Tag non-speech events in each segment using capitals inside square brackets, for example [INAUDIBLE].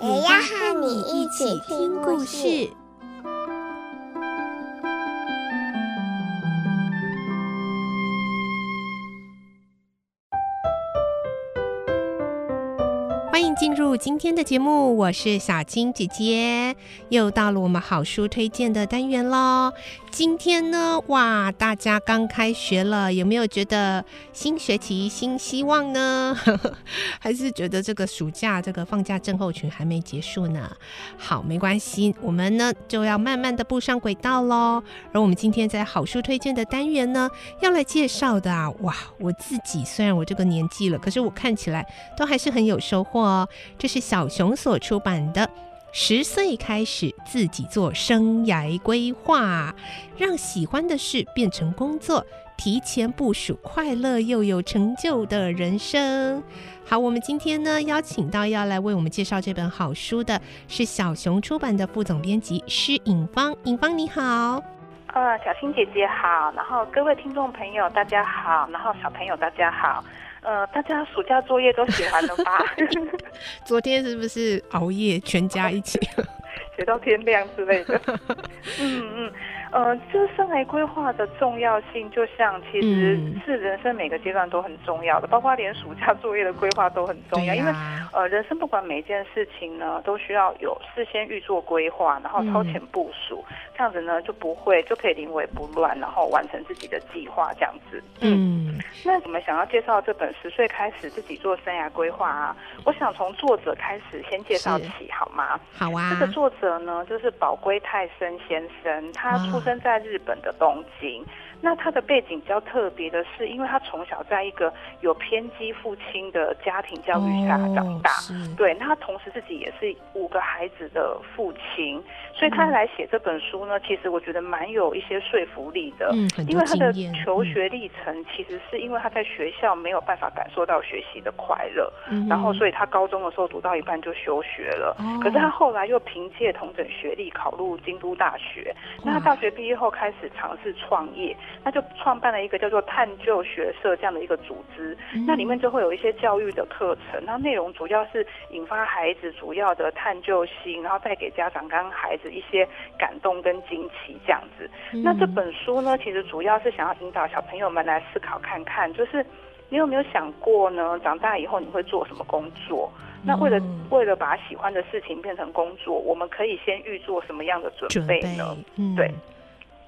也要和你一起听故事。欢迎进入今天的节目，我是小青姐姐，又到了我们好书推荐的单元喽。今天呢，哇，大家刚开学了，有没有觉得新学期新希望呢？[LAUGHS] 还是觉得这个暑假这个放假症候群还没结束呢？好，没关系，我们呢就要慢慢的步上轨道喽。而我们今天在好书推荐的单元呢，要来介绍的啊，哇，我自己虽然我这个年纪了，可是我看起来都还是很有收获哦。这是小熊所出版的。十岁开始自己做生涯规划，让喜欢的事变成工作，提前部署快乐又有成就的人生。好，我们今天呢邀请到要来为我们介绍这本好书的是小熊出版的副总编辑施颖芳。颖芳你好，呃，小青姐姐好，然后各位听众朋友大家好，然后小朋友大家好。呃，大家暑假作业都写完了吧？[LAUGHS] 昨天是不是熬夜，全家一起 [LAUGHS] 写到天亮之类的？嗯 [LAUGHS] 嗯。呃，这生涯规划的重要性，就像其实是人生每个阶段都很重要的，包括连暑假作业的规划都很重要。因为呃，人生不管每一件事情呢，都需要有事先预做规划，然后超前部署，这样子呢就不会就可以临危不乱，然后完成自己的计划这样子。嗯，那我们想要介绍这本《十岁开始自己做生涯规划》啊，我想从作者开始先介绍起，好吗？好啊。这个作者呢，就是宝龟泰森先生，他出。出生在日本的东京。那他的背景比较特别的是，因为他从小在一个有偏激父亲的家庭教育下长大，哦、对，那他同时自己也是五个孩子的父亲，所以他来写这本书呢，其实我觉得蛮有一些说服力的，嗯，因为他的求学历程其实是因为他在学校没有办法感受到学习的快乐，嗯，然后所以他高中的时候读到一半就休学了，哦，可是他后来又凭借同等学历考入京都大学，那他大学毕业后开始尝试创业。他就创办了一个叫做探究学社这样的一个组织，那里面就会有一些教育的课程，那内容主要是引发孩子主要的探究心，然后带给家长跟孩子一些感动跟惊奇这样子。那这本书呢，其实主要是想要引导小朋友们来思考看看，就是你有没有想过呢？长大以后你会做什么工作？那为了为了把喜欢的事情变成工作，我们可以先预做什么样的准备呢？对。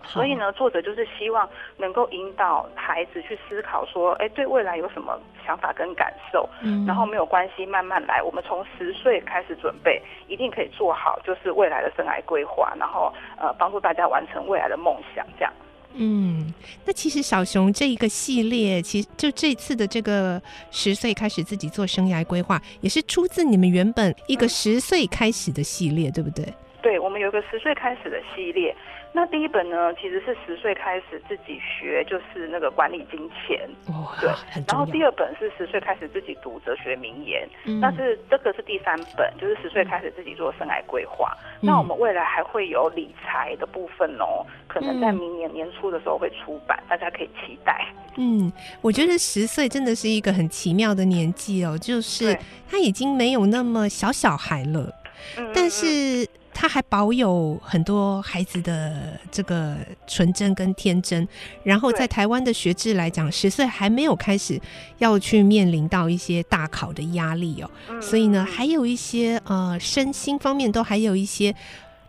所以呢，作者就是希望能够引导孩子去思考，说，哎，对未来有什么想法跟感受，嗯，然后没有关系，慢慢来。我们从十岁开始准备，一定可以做好，就是未来的生涯规划，然后呃，帮助大家完成未来的梦想，这样。嗯，那其实小熊这一个系列，其实就这次的这个十岁开始自己做生涯规划，也是出自你们原本一个十岁开始的系列，嗯，对不对？对，我们有一个十岁开始的系列。那第一本呢，其实是十岁开始自己学，就是那个管理金钱，哦、对。然后第二本是十岁开始自己读哲学名言，嗯、那是这个是第三本，就是十岁开始自己做生涯规划。嗯、那我们未来还会有理财的部分哦，可能在明年年初的时候会出版，嗯、大家可以期待。嗯，我觉得十岁真的是一个很奇妙的年纪哦，就是他已经没有那么小小孩了，嗯、但是。他还保有很多孩子的这个纯真跟天真，然后在台湾的学制来讲，十岁还没有开始要去面临到一些大考的压力哦，所以呢，还有一些呃身心方面都还有一些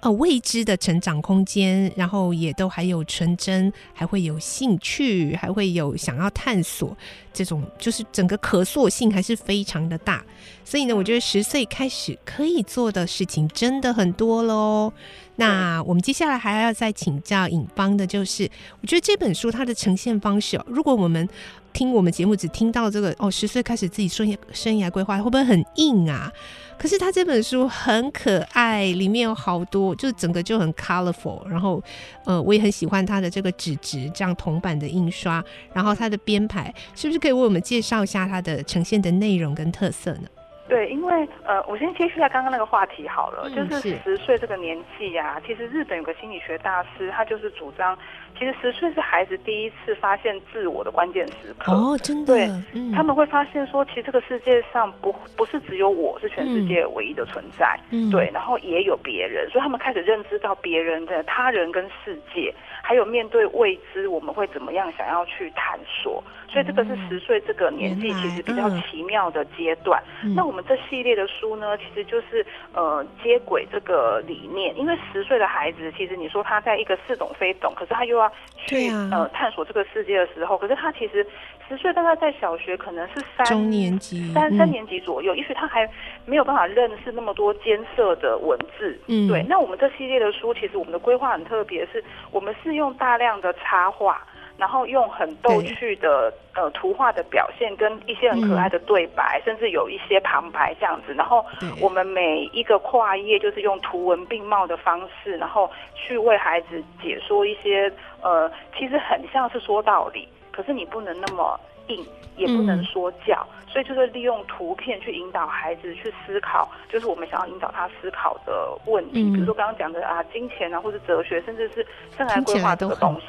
呃未知的成长空间，然后也都还有纯真，还会有兴趣，还会有想要探索这种就是整个可塑性还是非常的大。所以呢，我觉得十岁开始可以做的事情真的很多喽。那我们接下来还要再请教尹芳的，就是我觉得这本书它的呈现方式，如果我们听我们节目只听到这个哦，十岁开始自己生涯生涯规划，会不会很硬啊？可是他这本书很可爱，里面有好多，就整个就很 colorful。然后，呃，我也很喜欢它的这个纸质这样铜版的印刷，然后它的编排，是不是可以为我们介绍一下它的呈现的内容跟特色呢？对，因为呃，我先接续一下刚刚那个话题好了，嗯、就是十岁这个年纪啊，其实日本有个心理学大师，他就是主张，其实十岁是孩子第一次发现自我的关键时刻。哦，真的。对，嗯、他们会发现说，其实这个世界上不不是只有我是全世界唯一的存在，嗯、对，然后也有别人，所以他们开始认知到别人的他人跟世界，还有面对未知，我们会怎么样想要去探索。所以这个是十岁这个年纪，其实比较奇妙的阶段。嗯、那我们这系列的书呢，其实就是呃接轨这个理念。因为十岁的孩子，其实你说他在一个似懂非懂，可是他又要去、啊、呃探索这个世界的时候，可是他其实十岁大概在小学可能是三中年级三三年级左右，嗯、也许他还没有办法认识那么多艰涩的文字。嗯，对。那我们这系列的书，其实我们的规划很特别，是我们是用大量的插画。然后用很逗趣的呃图画的表现，跟一些很可爱的对白，嗯、甚至有一些旁白这样子。然后我们每一个跨页就是用图文并茂的方式，然后去为孩子解说一些呃，其实很像是说道理，可是你不能那么硬，也不能说教。嗯所以就是利用图片去引导孩子去思考，就是我们想要引导他思考的问题，嗯、比如说刚刚讲的啊，金钱啊，或者哲学，甚至是生涯规划这个东西。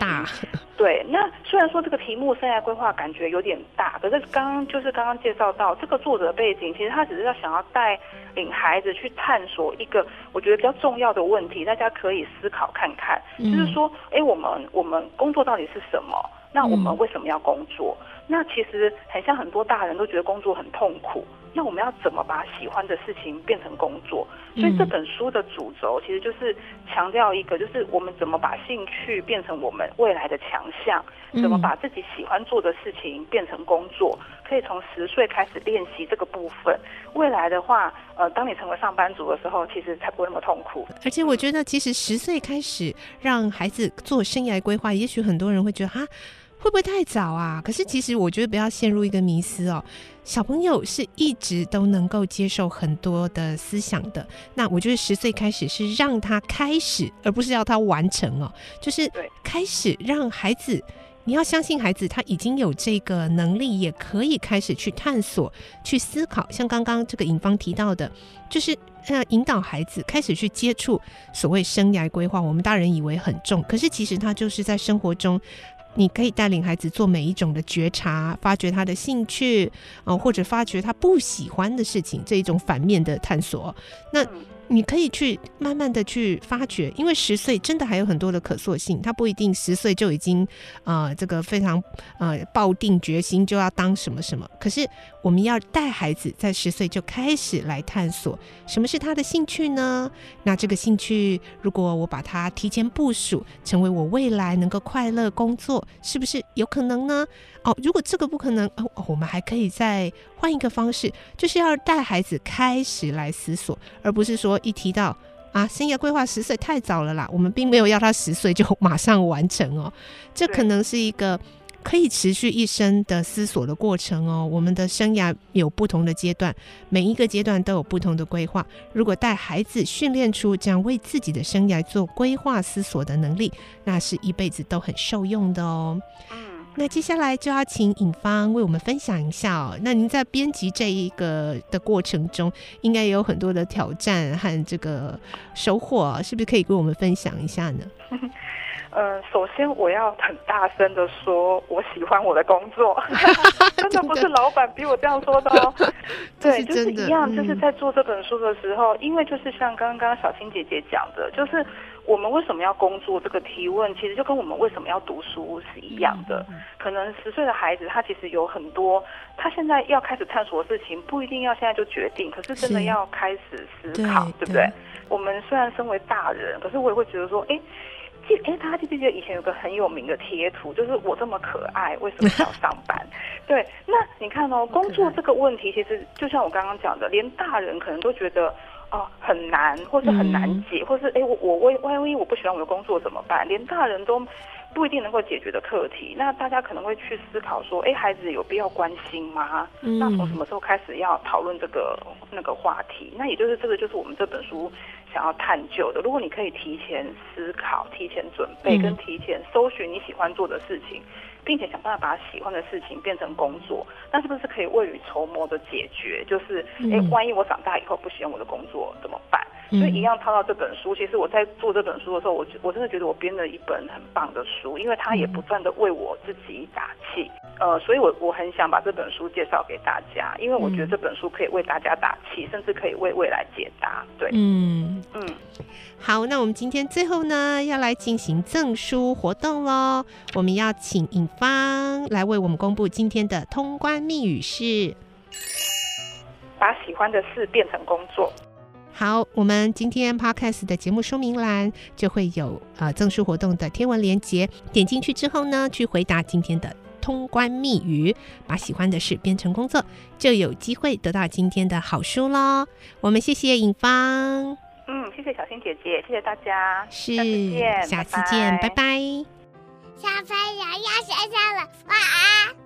对，那虽然说这个题目生涯规划感觉有点大，可是刚刚就是刚刚介绍到这个作者背景，其实他只是要想要带领孩子去探索一个我觉得比较重要的问题，大家可以思考看看，嗯、就是说，哎，我们我们工作到底是什么？那我们为什么要工作？嗯那其实很像很多大人都觉得工作很痛苦，那我们要怎么把喜欢的事情变成工作？所以这本书的主轴其实就是强调一个，就是我们怎么把兴趣变成我们未来的强项，怎么把自己喜欢做的事情变成工作，可以从十岁开始练习这个部分。未来的话，呃，当你成为上班族的时候，其实才不会那么痛苦。而且我觉得，其实十岁开始让孩子做生涯规划，也许很多人会觉得哈。会不会太早啊？可是其实我觉得不要陷入一个迷思哦。小朋友是一直都能够接受很多的思想的。那我觉得十岁开始是让他开始，而不是要他完成哦。就是开始让孩子，你要相信孩子他已经有这个能力，也可以开始去探索、去思考。像刚刚这个尹芳提到的，就是呃引导孩子开始去接触所谓生涯规划。我们大人以为很重，可是其实他就是在生活中。你可以带领孩子做每一种的觉察，发掘他的兴趣，呃，或者发掘他不喜欢的事情，这一种反面的探索。那你可以去慢慢的去发掘，因为十岁真的还有很多的可塑性，他不一定十岁就已经呃这个非常呃抱定决心就要当什么什么。可是我们要带孩子在十岁就开始来探索什么是他的兴趣呢？那这个兴趣如果我把它提前部署，成为我未来能够快乐工作，是不是有可能呢？哦，如果这个不可能，哦，我们还可以再换一个方式，就是要带孩子开始来思索，而不是说一提到啊，生涯规划十岁太早了啦。我们并没有要他十岁就马上完成哦，[LAUGHS] 这可能是一个可以持续一生的思索的过程哦。我们的生涯有不同的阶段，每一个阶段都有不同的规划。如果带孩子训练出这样为自己的生涯做规划思索的能力，那是一辈子都很受用的哦。那接下来就要请尹芳为我们分享一下哦。那您在编辑这一个的过程中，应该也有很多的挑战和这个收获，是不是可以跟我们分享一下呢？嗯，[LAUGHS] 首先我要很大声的说，我喜欢我的工作，[LAUGHS] 真的不是老板逼我这样说的哦。[LAUGHS] 对，就是一样，就是在做这本书的时候，嗯、因为就是像刚刚小青姐姐讲的，就是。我们为什么要工作？这个提问其实就跟我们为什么要读书是一样的。可能十岁的孩子，他其实有很多，他现在要开始探索的事情，不一定要现在就决定，可是真的要开始思考，对不对？我们虽然身为大人，可是我也会觉得说，哎。记哎，大家记不记得以前有个很有名的贴图，就是我这么可爱，为什么要上班？[LAUGHS] 对，那你看哦，工作这个问题，其实就像我刚刚讲的，连大人可能都觉得哦、呃、很难，或是很难解，嗯、或是哎我我万万一我不喜欢我的工作怎么办？连大人都不一定能够解决的课题，那大家可能会去思考说，哎，孩子有必要关心吗？嗯、那从什么时候开始要讨论这个那个话题？那也就是这个就是我们这本书。想要探究的，如果你可以提前思考、提前准备，跟提前搜寻你喜欢做的事情，并且想办法把喜欢的事情变成工作，那是不是可以未雨绸缪的解决？就是，哎，万一我长大以后不喜欢我的工作怎么办？所以一样套到这本书。其实我在做这本书的时候，我我真的觉得我编了一本很棒的书，因为它也不断的为我自己打气。呃，所以我我很想把这本书介绍给大家，因为我觉得这本书可以为大家打气，甚至可以为未来解答。对，嗯嗯，好，那我们今天最后呢，要来进行赠书活动喽。我们要请尹芳来为我们公布今天的通关密语是：把喜欢的事变成工作。好，我们今天 Podcast 的节目说明栏就会有呃赠书活动的天文连接，点进去之后呢，去回答今天的。通关密语，把喜欢的事变成工作，就有机会得到今天的好书喽。我们谢谢尹芳，嗯，谢谢小新姐姐，谢谢大家，是，下次见，下次见，拜拜。小朋友要睡觉。